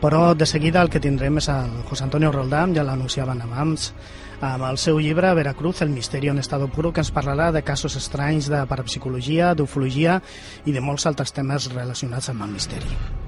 Però de seguida el que tindrem és el José Antonio Roldán, ja l'anunciaven abans, amb el seu llibre Veracruz, el misteri en estado puro, que ens parlarà de casos estranys de parapsicologia, d'ufologia i de molts altres temes relacionats amb el misteri.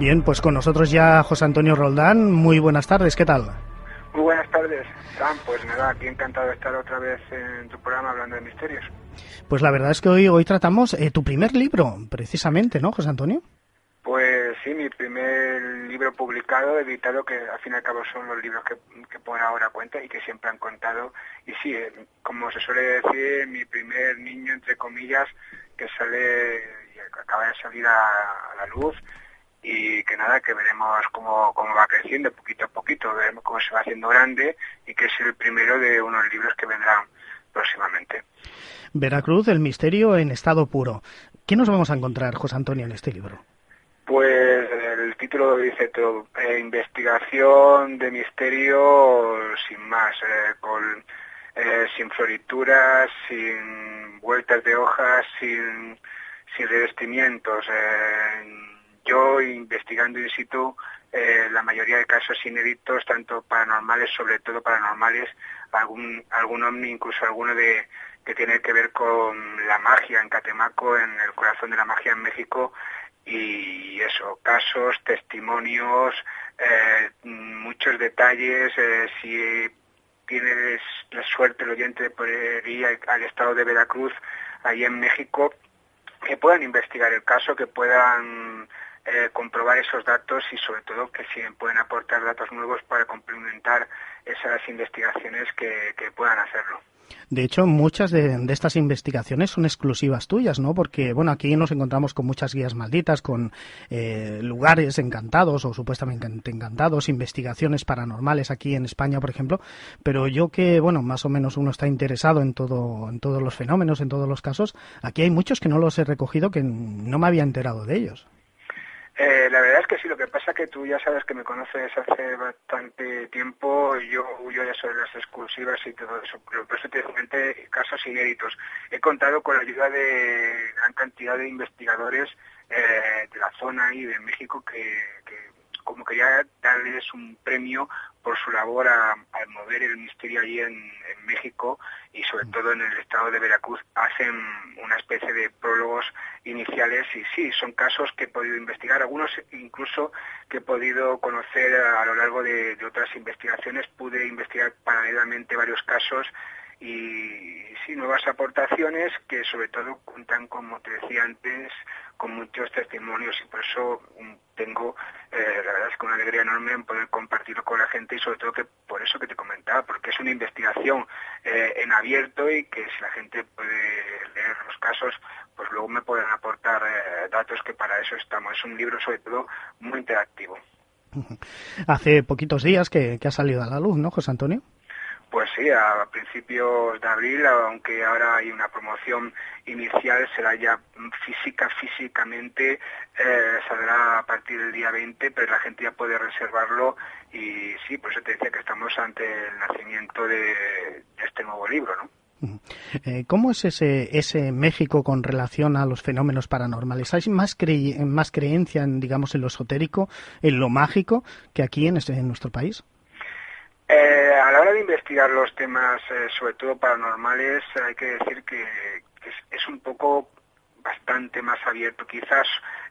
Bien, pues con nosotros ya José Antonio Roldán. Muy buenas tardes, ¿qué tal? Muy buenas tardes, Sam. Pues nada, aquí encantado de estar otra vez en tu programa hablando de misterios. Pues la verdad es que hoy, hoy tratamos eh, tu primer libro, precisamente, ¿no, José Antonio? Pues sí, mi primer libro publicado, editado, que al fin y al cabo son los libros que, que por ahora cuenta y que siempre han contado. Y sí, eh, como se suele decir, mi primer niño, entre comillas, que sale y acaba de salir a, a la luz y que nada, que veremos cómo, cómo va creciendo poquito a poquito, veremos cómo se va haciendo grande y que es el primero de unos libros que vendrán próximamente. Veracruz, el misterio en estado puro. ¿Qué nos vamos a encontrar, José Antonio, en este libro? Pues el título dice todo, eh, investigación de misterio sin más, eh, con, eh, sin florituras, sin vueltas de hojas, sin, sin revestimientos. Yo investigando in situ eh, la mayoría de casos inéditos, tanto paranormales, sobre todo paranormales, algún, algún incluso alguno de que tiene que ver con la magia en Catemaco, en el corazón de la magia en México, y eso, casos, testimonios, eh, muchos detalles, eh, si tienes la suerte el oyente de poder ir al, al estado de Veracruz, ahí en México, que puedan investigar el caso, que puedan eh, comprobar esos datos y sobre todo que si pueden aportar datos nuevos para complementar esas investigaciones que, puedan hacerlo. De hecho, muchas de, de, estas investigaciones son exclusivas tuyas, ¿no? Porque, bueno, aquí nos encontramos con muchas guías malditas, con eh, lugares encantados o supuestamente encantados, investigaciones paranormales aquí en España, por ejemplo. Pero yo que, bueno, más o menos uno está interesado en todo, en todos los fenómenos, en todos los casos, aquí hay muchos que no los he recogido que no me había enterado de ellos. Eh, la verdad es que sí, lo que pasa que tú ya sabes que me conoces hace bastante tiempo, yo yo ya soy las exclusivas y todo eso, pero por eso te comenté casos inéditos. He contado con la ayuda de gran cantidad de investigadores eh, de la zona y de México que, que como quería darles un premio por su labor a, a mover el misterio allí en, en, México y sobre todo en el estado de Veracruz hacen una especie de prólogos iniciales y sí, son casos que he podido investigar, algunos incluso que he podido conocer a, a lo largo de, de, otras investigaciones, pude investigar paralelamente varios casos y sí, nuevas aportaciones que sobre todo cuentan, como te decía antes, con muchos testimonios y por eso tengo, eh, la verdad es que una alegría enorme en poder compartirlo con la gente y sobre todo que por eso que te comentaba, porque es una investigación eh, en abierto y que si la gente puede leer los casos, pues luego me pueden aportar eh, datos que para eso estamos. Es un libro sobre todo muy interactivo. Hace poquitos días que, que ha salido a la luz, ¿no, José Antonio? Pues sí, a principios de abril, aunque ahora hay una promoción inicial, será ya física, físicamente, eh, saldrá a partir del día 20, pero la gente ya puede reservarlo y sí, por eso te decía que estamos ante el nacimiento de, este nuevo libro, ¿no? Eh, ¿Cómo es ese, ese México con relación a los fenómenos paranormales? ¿Hay más, cre más creencia, en, digamos, en lo esotérico, en lo mágico, que aquí en, este, en nuestro país? Eh, a la hora de investigar los temas, eh, sobre todo paranormales, hay que decir que, es, un poco bastante más abierto. Quizás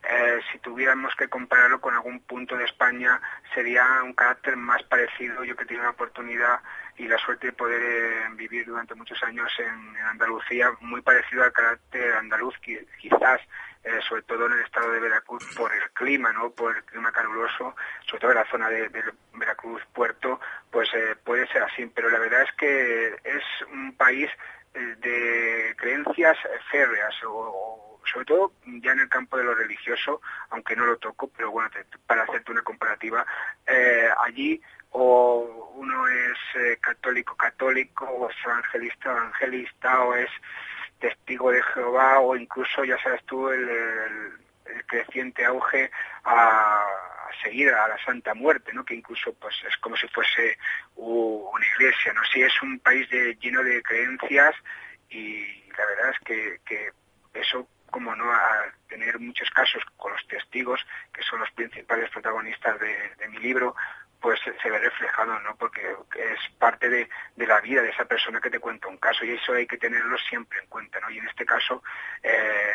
eh, si tuviéramos que compararlo con algún punto de España, sería un carácter más parecido. Yo que tuve una oportunidad y la suerte de poder eh, vivir durante muchos años en, Andalucía, muy parecido al carácter andaluz, quizás eh, sobre todo en el estado de Veracruz por el clima, ¿no? Por el clima caluroso, sobre todo en la zona de, Veracruz Puerto, pues eh, puede ser así. Pero la verdad es que es un país de creencias férreas o, sobre todo ya en el campo de lo religioso, aunque no lo toco, pero bueno, para hacerte una comparativa, allí o uno es eh, católico católico, o es evangelista evangelista, o es testigo de Jehová, o incluso, ya sabes tú, el, creciente auge a, seguir a la Santa Muerte, ¿no? que incluso pues es como si fuese una iglesia. ¿no? Sí, es un país lleno de creencias y la verdad es que, que eso como no a tener muchos casos con los testigos, que son los principales protagonistas de mi libro, pues se ve reflejado, ¿no? Porque es parte de, la vida de esa persona que te cuenta un caso y eso hay que tenerlo siempre en cuenta, ¿no? Y en este caso, eh,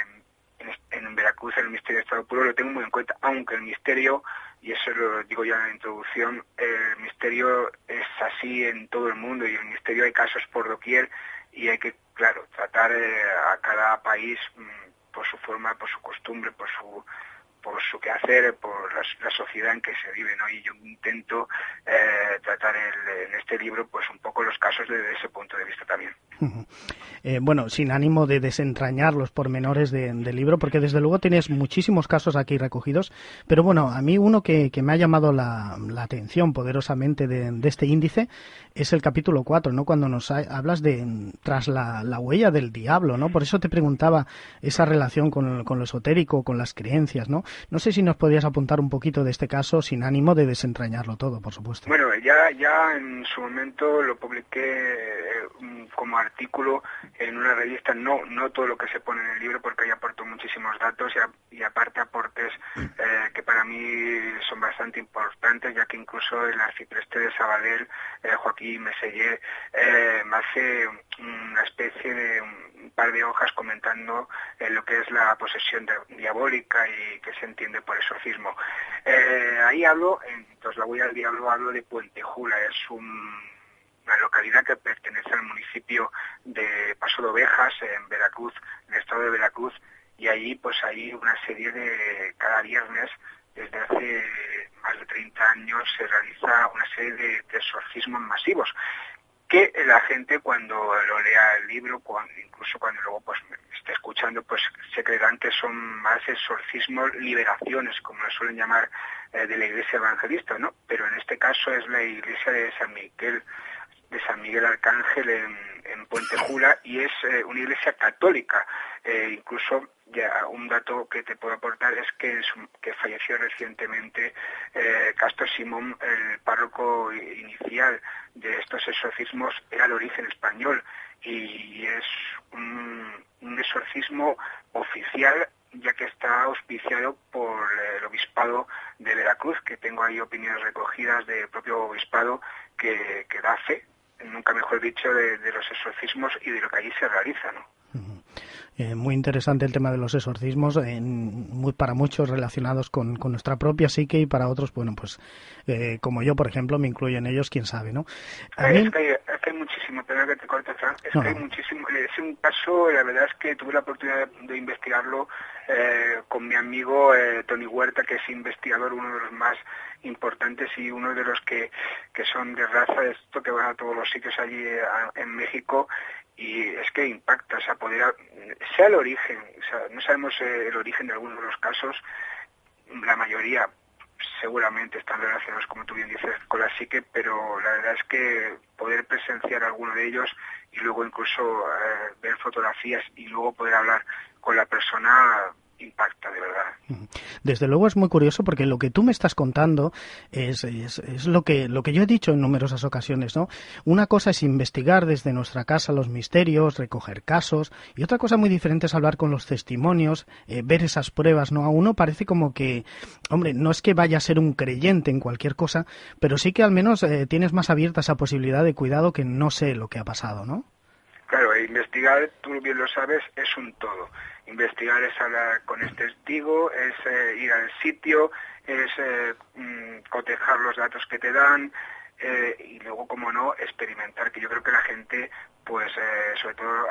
en, Veracruz, el misterio de Estado Puro lo tengo muy en cuenta, aunque el misterio, y eso lo digo ya en la introducción, el misterio es así en todo el mundo y en el misterio hay casos por doquier y hay que, claro, tratar eh, a cada país mm, por su forma, por su costumbre, por su por su quehacer, por la, sociedad en que se vive, ¿no? Y yo intento eh, tratar en este libro, pues un poco los casos desde ese punto de vista también. Eh, bueno, sin ánimo de desentrañar los pormenores del libro, porque desde luego tienes muchísimos casos aquí recogidos, pero bueno, a mí uno que, me ha llamado la, atención poderosamente de, este índice es el capítulo 4, ¿no? Cuando nos hablas de tras la, huella del diablo, ¿no? Por eso te preguntaba esa relación con lo esotérico, con las creencias, ¿no? No sé si nos podías apuntar un poquito de este caso sin ánimo de desentrañarlo todo, por supuesto. Bueno, ya, ya en su momento lo publiqué eh, como artículo en una revista, no, no todo lo que se pone en el libro porque ahí aportó muchísimos datos y, aparte aportes eh, que para mí son bastante importantes, ya que incluso el arcipreste de Sabadell, eh, Joaquín Mesellé, me hace una especie de un par de hojas comentando lo que es la posesión diabólica y que se entiende por exorcismo. Eh, ahí hablo, entonces la huella del diablo, hablo de Puente Jula, es una localidad que pertenece al municipio de Paso de Ovejas, en Veracruz, en el estado de Veracruz, y ahí pues hay una serie de, cada viernes, desde hace más de 30 años, se realiza una serie de, exorcismos masivos que la gente cuando lo lea el libro, incluso cuando luego pues esté escuchando, pues se creerán que son más exorcismos, liberaciones, como lo suelen llamar eh, de la iglesia evangelista, ¿no? Pero en este caso es la iglesia de San Miguel, de San Miguel Arcángel en, Jula y es eh, una iglesia católica. Eh, incluso ya un dato que te puedo aportar es que falleció recientemente Castro Simón, el párroco inicial de estos exorcismos, era de origen español y es un, exorcismo oficial ya que está auspiciado por el obispado de Veracruz, que tengo ahí opiniones recogidas del propio obispado que, que da fe, nunca mejor dicho, de, de, los exorcismos y de lo que allí se realiza. ¿no? Eh, muy interesante el tema de los exorcismos, en, muy, para muchos relacionados con, nuestra propia psique y para otros, bueno, pues eh, como yo, por ejemplo, me incluyo en ellos, quién sabe, ¿no? Es, que hay, muchísimo, perdón que te corte, Fran, es que hay muchísimo, es un caso, la verdad es que tuve la oportunidad de, investigarlo eh, con mi amigo Tony Huerta, que es investigador, uno de los más importantes y uno de los que, que son de raza, esto que van a todos los sitios allí en México. Y es que impacta, o sea, poder, sea el origen, o sea, no sabemos eh, el origen de algunos de los casos, la mayoría seguramente están relacionados, como tú bien dices, con la psique, pero la verdad es que poder presenciar alguno de ellos y luego incluso eh, ver fotografías y luego poder hablar con la persona impacta de verdad. Desde luego es muy curioso porque lo que tú me estás contando es, es, lo, que, lo que yo he dicho en numerosas ocasiones, ¿no? Una cosa es investigar desde nuestra casa los misterios, recoger casos, y otra cosa muy diferente es hablar con los testimonios, eh, ver esas pruebas, ¿no? A uno parece como que, hombre, no es que vaya a ser un creyente en cualquier cosa, pero sí que al menos eh, tienes más abierta esa posibilidad de cuidado que no sé lo que ha pasado, ¿no? Claro, investigar, tú bien lo sabes, es un todo investigar es hablar con este testigo, es eh, ir al sitio, es eh, mm, cotejar los datos que te dan, eh, y luego, como no, experimentar, que yo creo que la gente, pues, sobre todo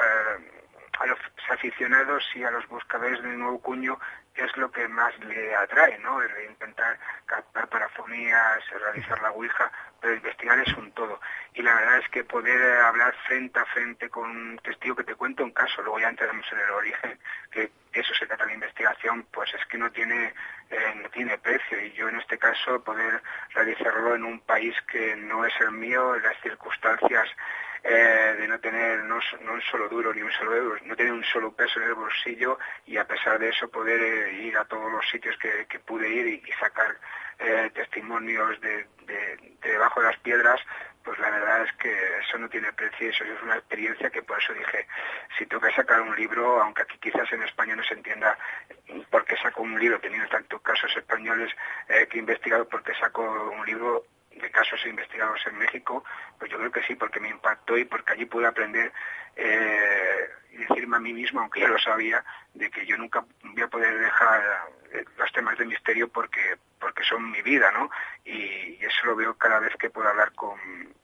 a los aficionados y a los buscadores del nuevo cuño, es lo que más le atrae, ¿no? El intentar captar parafonías, realizar la Ouija, pero investigar es un todo. Y la verdad es que poder hablar frente a frente con un testigo que te cuenta un caso, luego ya entramos en el origen, que eso se trata de la investigación, pues es que no tiene, eh, no tiene precio. Y yo en este caso poder realizarlo en un país que no es el mío, las circunstancias eh, de no tener no, un solo duro ni un solo euro, no tener un solo peso en el bolsillo y a pesar de eso poder eh, ir a todos los sitios que, pude ir y, sacar eh, testimonios de, debajo de las piedras, pues la verdad es que eso no tiene precio, eso es una experiencia que por eso dije, si tengo que sacar un libro, aunque aquí quizás en España no se entienda por qué saco un libro, teniendo tantos casos españoles que he investigado, por qué saco un libro, de casos investigados en México, pues yo creo que sí, porque me impactó y porque allí pude aprender eh, y decirme a mí mismo, aunque ya lo sabía, de que yo nunca voy a poder dejar eh, los temas de misterio porque porque son mi vida, ¿no? Y, eso lo veo cada vez que puedo hablar con,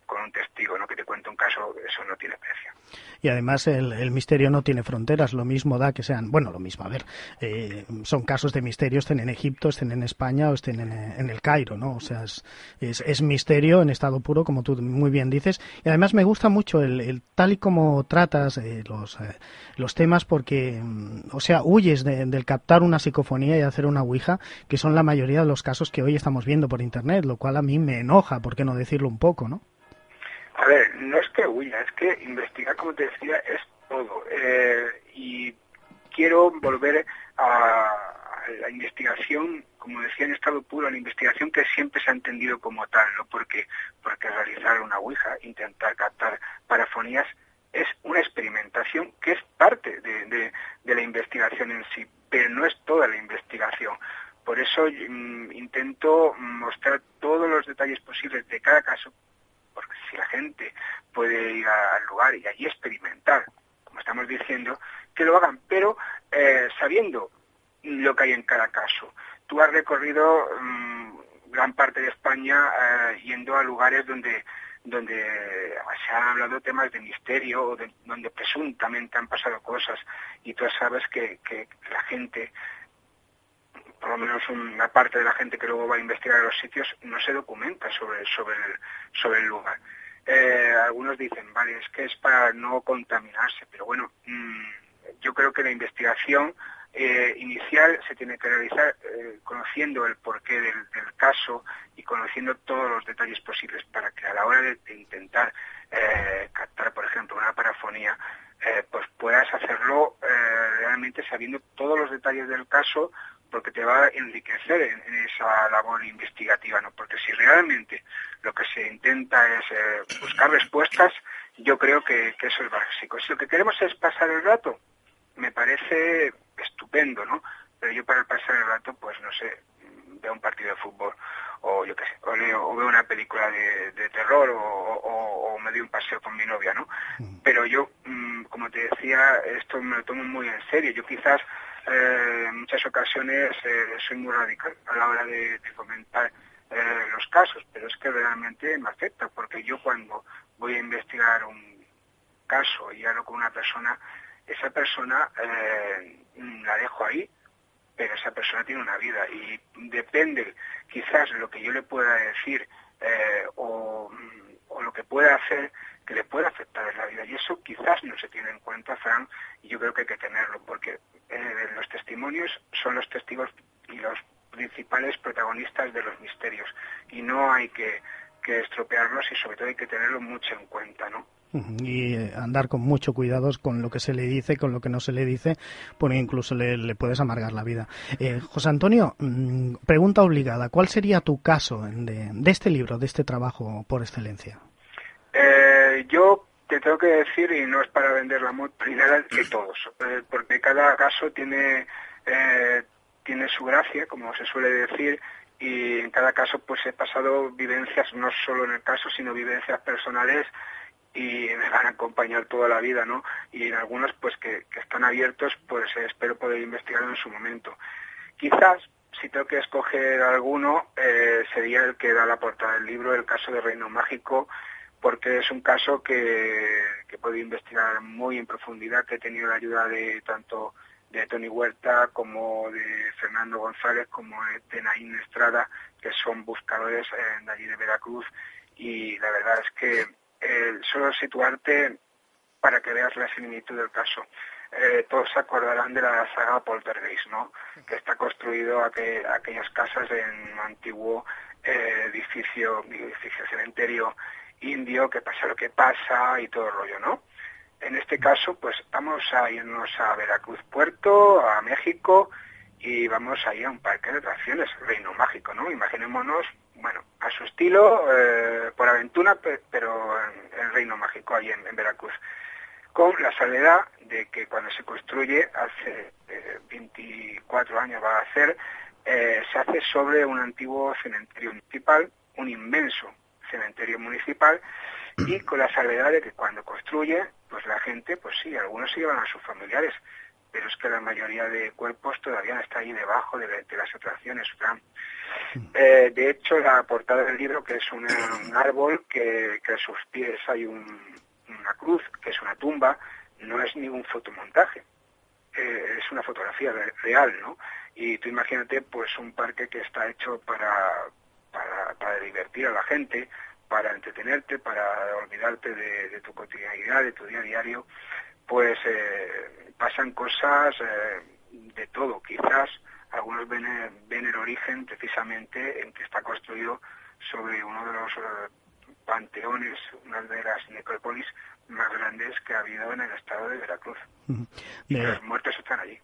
con un testigo, ¿no? Que te cuente un caso, eso no tiene precio. Y además el, misterio no tiene fronteras, lo mismo da que sean, bueno, lo mismo, a ver, eh, son casos de misterio, estén en Egipto, estén en España o estén en, el Cairo, ¿no? O sea, es, es, misterio en estado puro, como tú muy bien dices. Y además me gusta mucho el, tal y como tratas eh, los, eh, los temas porque, mm, o sea, huyes del captar una psicofonía y hacer una ouija, que son la mayoría de los casos que hoy estamos viendo por Internet, lo cual a mí me enoja, ¿por qué no decirlo un poco, no? A ver, no es que huya, es que investigar, como te decía, es todo. Eh, y quiero volver a, la investigación, como decía, en estado puro, a la investigación que siempre se ha entendido como tal, ¿no? Porque, porque realizar una Ouija, intentar captar parafonías, es una experimentación que es parte de, la investigación en sí, pero no es toda la investigación. Por eso mm, intento mostrar todos los detalles posibles de cada caso si la gente puede ir al lugar y allí experimentar, como estamos diciendo, que lo hagan, pero eh, sabiendo lo que hay en cada caso. Tú has recorrido mm, gran parte de España eh, yendo a lugares donde donde se han hablado temas de misterio, donde presuntamente han pasado cosas, y tú sabes que, que la gente por lo menos una parte de la gente que luego va a investigar los sitios no se documenta sobre, sobre, el, sobre el lugar. Eh, algunos dicen, vale, es que es para no contaminarse, pero bueno, mm, yo creo que la investigación eh, inicial se tiene que realizar eh, conociendo el porqué del, caso y conociendo todos los detalles posibles para que a la hora de, intentar captar, por ejemplo, una parafonía, pues puedas hacerlo realmente sabiendo todos los detalles del caso porque te va a enriquecer en, esa labor investigativa, ¿no? Porque si realmente lo que se intenta es eh, buscar respuestas, yo creo que, eso es básico. Si lo que queremos es pasar el rato, me parece estupendo, ¿no? Pero yo para pasar el rato, pues no sé, veo un partido de fútbol o yo qué sé, o, leo, o veo una película de, terror o, me doy un paseo con mi novia, ¿no? Mm. Pero yo, mm, como te decía, esto me lo tomo muy en serio. Yo quizás eh, en muchas ocasiones eh, soy muy radical a la hora de, comentar eh, los casos, pero es que realmente me afecta, porque yo cuando voy a investigar un caso y hablo con una persona, esa persona la dejo ahí, pero esa persona tiene una vida y depende quizás lo que yo le pueda decir o, o lo que pueda hacer que le pueda afectar en la vida. Y eso quizás no se tiene en cuenta, Fran, y yo creo que hay que tenerlo, porque eh, los testimonios son los testigos y los principales protagonistas de los misterios y no hay que, estropearlos y sobre todo hay que tenerlo mucho en cuenta, ¿no? y eh, andar con mucho cuidado con lo que se le dice, con lo que no se le dice, porque incluso le, puedes amargar la vida. Eh, José Antonio, mm, pregunta obligada, ¿cuál sería tu caso de, este libro, de este trabajo por excelencia? Yo te tengo que decir, y no es para vender la nada, que todos, eh, porque cada caso tiene, eh, tiene su gracia, como se suele decir, y en cada caso pues he pasado vivencias, no solo en el caso, sino vivencias personales y me van a acompañar toda la vida, ¿no? Y en algunos pues que, están abiertos, pues espero poder investigar en su momento. Quizás si tengo que escoger alguno, eh, sería el que da la portada del libro, el caso de Reino Mágico, porque es un caso que, que he podido investigar muy en profundidad, que he tenido la ayuda de tanto de Tony Huerta como de Fernando González como de Naín Estrada, que son buscadores eh, de allí de Veracruz. Y la verdad es que eh, solo situarte para que veas la similitud del caso. Eh, todos se acordarán de la saga Poltergeist, ¿no? Que está construido aquellas casas en un antiguo edificio, edificio cementerio indio, que pasa lo que pasa y todo el rollo, ¿no? En este caso, pues vamos a irnos a Veracruz Puerto, a México, y vamos a ir a un parque de atracciones, Reino Mágico, ¿no? Imaginémonos, bueno, a su estilo, eh, por aventura, pero en, el Reino Mágico, ahí en, Veracruz. Con la salvedad de que cuando se construye, hace 24 eh, años va a ser, eh, se hace sobre un antiguo cementerio municipal, un inmenso cementerio municipal, y con la salvedad de que cuando construye, pues la gente, pues sí, algunos se llevan a sus familiares, pero es que la mayoría de cuerpos todavía está ahí debajo de, las atracciones. Eh, de hecho, la portada del libro, que es un árbol que, a sus pies hay una cruz, que es una tumba, no es ningún fotomontaje, eh, es una fotografía real, ¿no? Y tú imagínate, pues un parque que está hecho para, para, divertir a la gente, para entretenerte, para olvidarte de, tu cotidianidad, de tu día a diario, pues eh, pasan cosas eh, de todo. Quizás algunos ven, ven, el origen precisamente en que está construido sobre uno de los eh, panteones, una de las necrópolis más grandes que ha habido en el estado de Veracruz. Y los muertos están allí.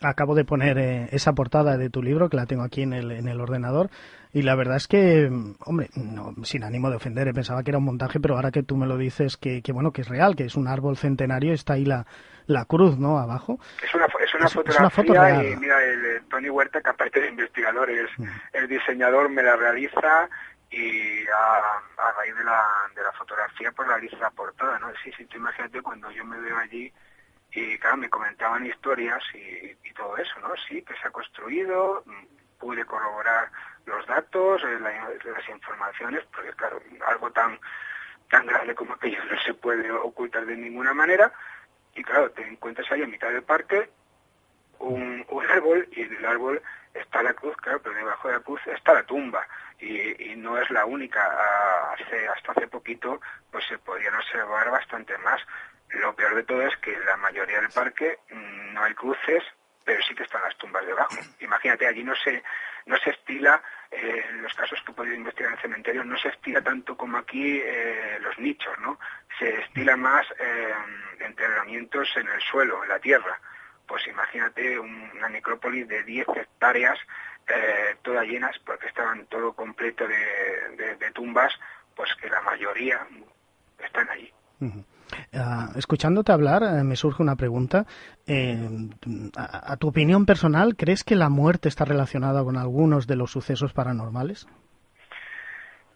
Acabo de poner esa portada de tu libro, que la tengo aquí en el, en el ordenador, y la verdad es que, hombre, no, sin ánimo de ofender, pensaba que era un montaje, pero ahora que tú me lo dices, que, que bueno, que es real, que es un árbol centenario, está ahí la, la cruz, ¿no? Abajo. Es una, es una fotografía y mira, el, Tony Huerta, que aparte de investigador, es mm. el diseñador, me la realiza y a, raíz de la, de la fotografía pues realiza la portada, ¿no? Sí, sí, tú imagínate cuando yo me veo allí y claro, me comentaban historias y, y todo eso, ¿no? Sí, que se ha construido, pude corroborar los datos, eh, las informaciones, porque claro, algo tan tan grande como aquello no se puede ocultar de ninguna manera. Y claro, te encuentras ahí en mitad del parque un, árbol y en el árbol está la cruz, claro, pero debajo de la cruz está la tumba. Y, no es la única. Hace, hasta hace poquito pues se podían observar bastante más. Lo peor de todo es que en la mayoría del parque mm, no hay cruces, pero sí que están las tumbas debajo. Imagínate, allí no se, no se estila eh, en los casos que he podido investigar en cementerios no se estila tanto como aquí eh, los nichos, ¿no? Se estila más eh, entrenamientos en el suelo, en la tierra. Pues imagínate una necrópolis de 10 hectáreas, eh, todas llenas, porque estaban todo completo de, tumbas, pues que la mayoría están allí. Ah, escuchándote hablar, eh, me surge una pregunta. Eh, a, tu opinión personal, ¿crees que la muerte está relacionada con algunos de los sucesos paranormales?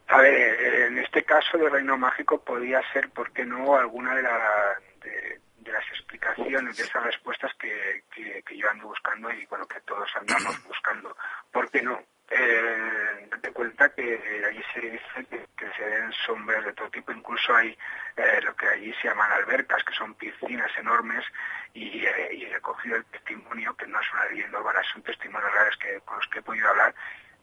A ver, eh, en este caso del Reino Mágico podría ser, ¿por qué no?, alguna de, de, las explicaciones, de esas respuestas que, que, yo ando buscando y, bueno, que todos andamos buscando. ¿Por qué no? eh, date cuenta que allí se dice que, se ven sombras de todo tipo, incluso hay eh, lo que allí se llaman albercas, que son piscinas enormes, y, eh, he cogido el testimonio, que no es una leyenda urbana, son testimonios reales que, con los que he podido hablar,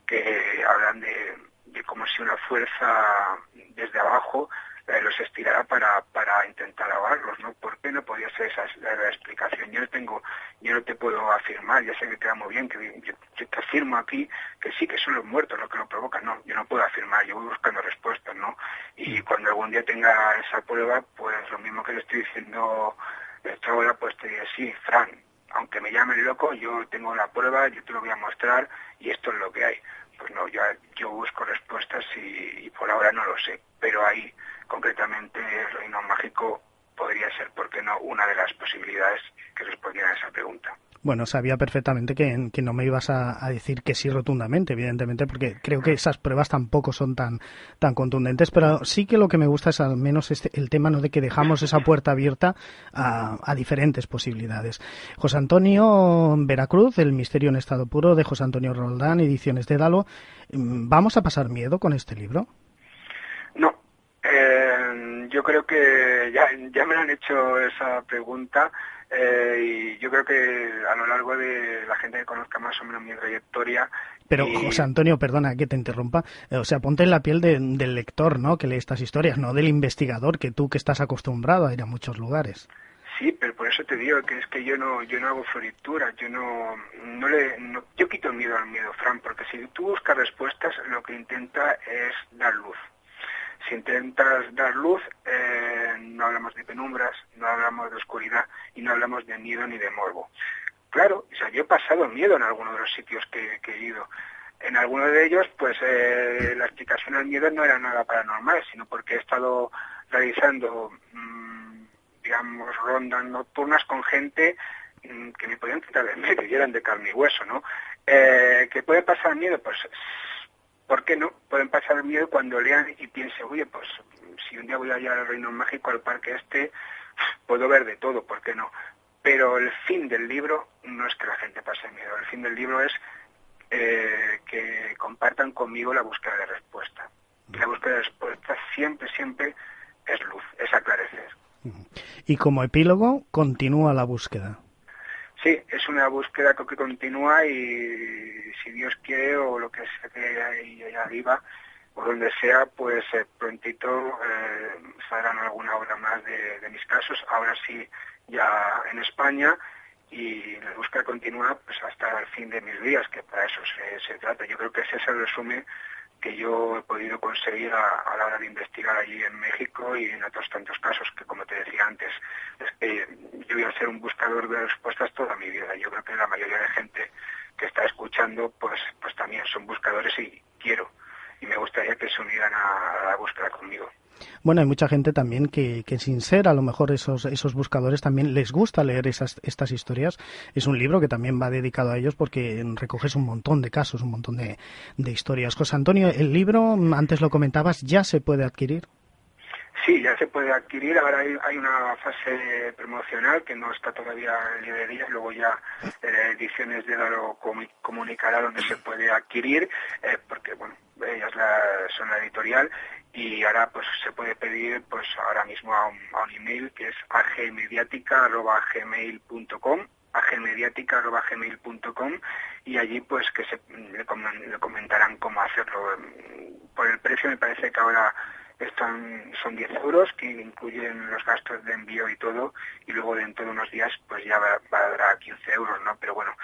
que hablan de, de como si una fuerza desde abajo los estirará para, para intentar ahogarlos, ¿no? ¿Por qué no podía ser esa la, explicación? Yo no tengo, yo no te puedo afirmar, ya sé que queda muy bien, que yo, te afirmo aquí que sí que son los muertos los que lo provocan, no, yo no puedo afirmar, yo voy buscando respuestas, ¿no? Y cuando algún día tenga esa prueba, pues lo mismo que le estoy diciendo esta hora, pues te diré, sí, Fran, aunque me llamen loco, yo tengo la prueba, yo te lo voy a mostrar y esto es lo que hay. Pues no, yo, yo busco respuestas y, y por ahora no lo sé, pero hay concretamente el reino mágico podría ser, ¿por qué no?, una de las posibilidades que respondían a esa pregunta. Bueno, sabía perfectamente que, no me ibas a, decir que sí rotundamente, evidentemente, porque creo que esas pruebas tampoco son tan, tan contundentes, pero sí que lo que me gusta es al menos este, el tema ¿no? de que dejamos esa puerta abierta a, a diferentes posibilidades. José Antonio Veracruz, El misterio en estado puro, de José Antonio Roldán, ediciones de Dalo. ¿Vamos a pasar miedo con este libro? No. Yo creo que ya, ya me han hecho esa pregunta eh, y yo creo que a lo largo de la gente que conozca más o menos mi trayectoria. Pero, José Antonio, perdona que te interrumpa. Eh, o sea, ponte en la piel del lector, ¿no? Que lee estas historias, no del investigador, que tú que estás acostumbrado a ir a muchos lugares. Sí, pero por eso te digo que es que yo no yo no hago floritura, yo no no le yo quito el miedo al miedo, Fran, porque si tú buscas respuestas, lo que intenta es dar luz. Si intentas dar luz, eh, no hablamos de penumbras, no hablamos de oscuridad y no hablamos de miedo ni de morbo. Claro, o sea, yo he pasado miedo en algunos de los sitios que, he ido. En algunos de ellos, pues eh, la explicación al miedo no era nada paranormal, sino porque he estado realizando, mm, digamos, rondas nocturnas con gente mm, que me podían quitar de medio y eran de carne y hueso, ¿no? Eh, ¿Que puede pasar miedo? Pues ¿por qué no? Pueden pasar el miedo cuando lean y piensen, oye, pues si un día voy allá al Reino Mágico, al parque este, puedo ver de todo, ¿por qué no? Pero el fin del libro no es que la gente pase miedo, el fin del libro es eh, que compartan conmigo la búsqueda de respuesta. la búsqueda de respuesta siempre, siempre es luz, es aclarecer. Y como epílogo, continúa la búsqueda. Sí, es una búsqueda que continúa y si Dios quiere o lo que sea que hay allá arriba o donde sea, pues eh, prontito eh, saldrán alguna obra más de, mis casos, ahora sí ya en España y la búsqueda continúa pues hasta el fin de mis días, que para eso se, se trata. Yo creo que ese es el resumen que yo he podido conseguir a, la hora de investigar allí en México y en otros tantos casos que, como te decía antes, es que yo voy a ser un buscador de respuestas toda mi vida. Yo creo que la mayoría de gente que está escuchando, pues, pues también son buscadores y quiero y me gustaría que se unieran a la búsqueda conmigo. Bueno, hay mucha gente también que, que sin ser a lo mejor esos, esos buscadores también les gusta leer esas, estas historias. Es un libro que también va dedicado a ellos porque recoges un montón de casos, un montón de, de historias. José Antonio, el libro, antes lo comentabas, ¿ya se puede adquirir? Sí, ya se puede adquirir. Ahora hay, una fase promocional que no está todavía en librerías. Luego ya Ediciones de Daro comunicará donde se puede adquirir, eh, porque bueno, ellas son la editorial y ahora pues se puede pedir pues ahora mismo a un, email que es agmediática.gmail.com agmediática.gmail.com y allí pues que se le, comentarán cómo hacerlo. Por el precio me parece que ahora están son 10 euros que incluyen los gastos de envío y todo y luego dentro de unos días pues ya va, a 15 euros, ¿no? Pero bueno,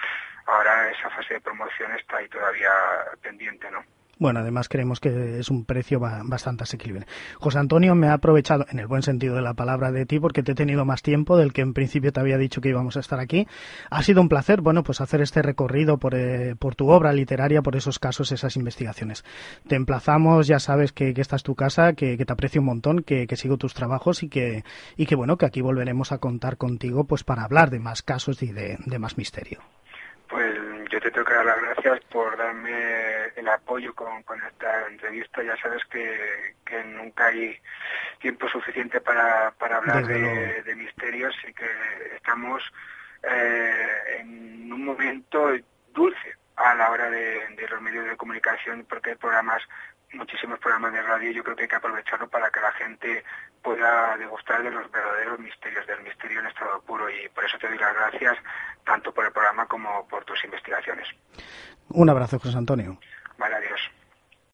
ahora esa fase de promoción está ahí todavía pendiente, ¿no? Bueno, además creemos que es un precio bastante asequible. José Antonio me ha aprovechado, en el buen sentido de la palabra, de ti, porque te he tenido más tiempo del que en principio te había dicho que íbamos a estar aquí. Ha sido un placer, bueno, pues hacer este recorrido por, eh, por tu obra literaria, por esos casos, esas investigaciones. Te emplazamos, ya sabes que, esta es tu casa, que, te aprecio un montón, que, sigo tus trabajos y que, y que, bueno, que aquí volveremos a contar contigo, pues para hablar de más casos y de, de más misterio. Yo te tengo que dar las gracias por darme el apoyo con, esta entrevista. Ya sabes que, nunca hay tiempo suficiente para, hablar de, misterios y que estamos eh, en un momento dulce a la hora de, de, los medios de comunicación porque hay programas, muchísimos programas de radio, yo creo que hay que aprovecharlo para que la gente pueda degustar de los verdaderos misterios, del misterio en estado puro y por eso te doy las gracias tanto por el programa como por tus investigaciones. Un abrazo, José Antonio. Vale, adiós.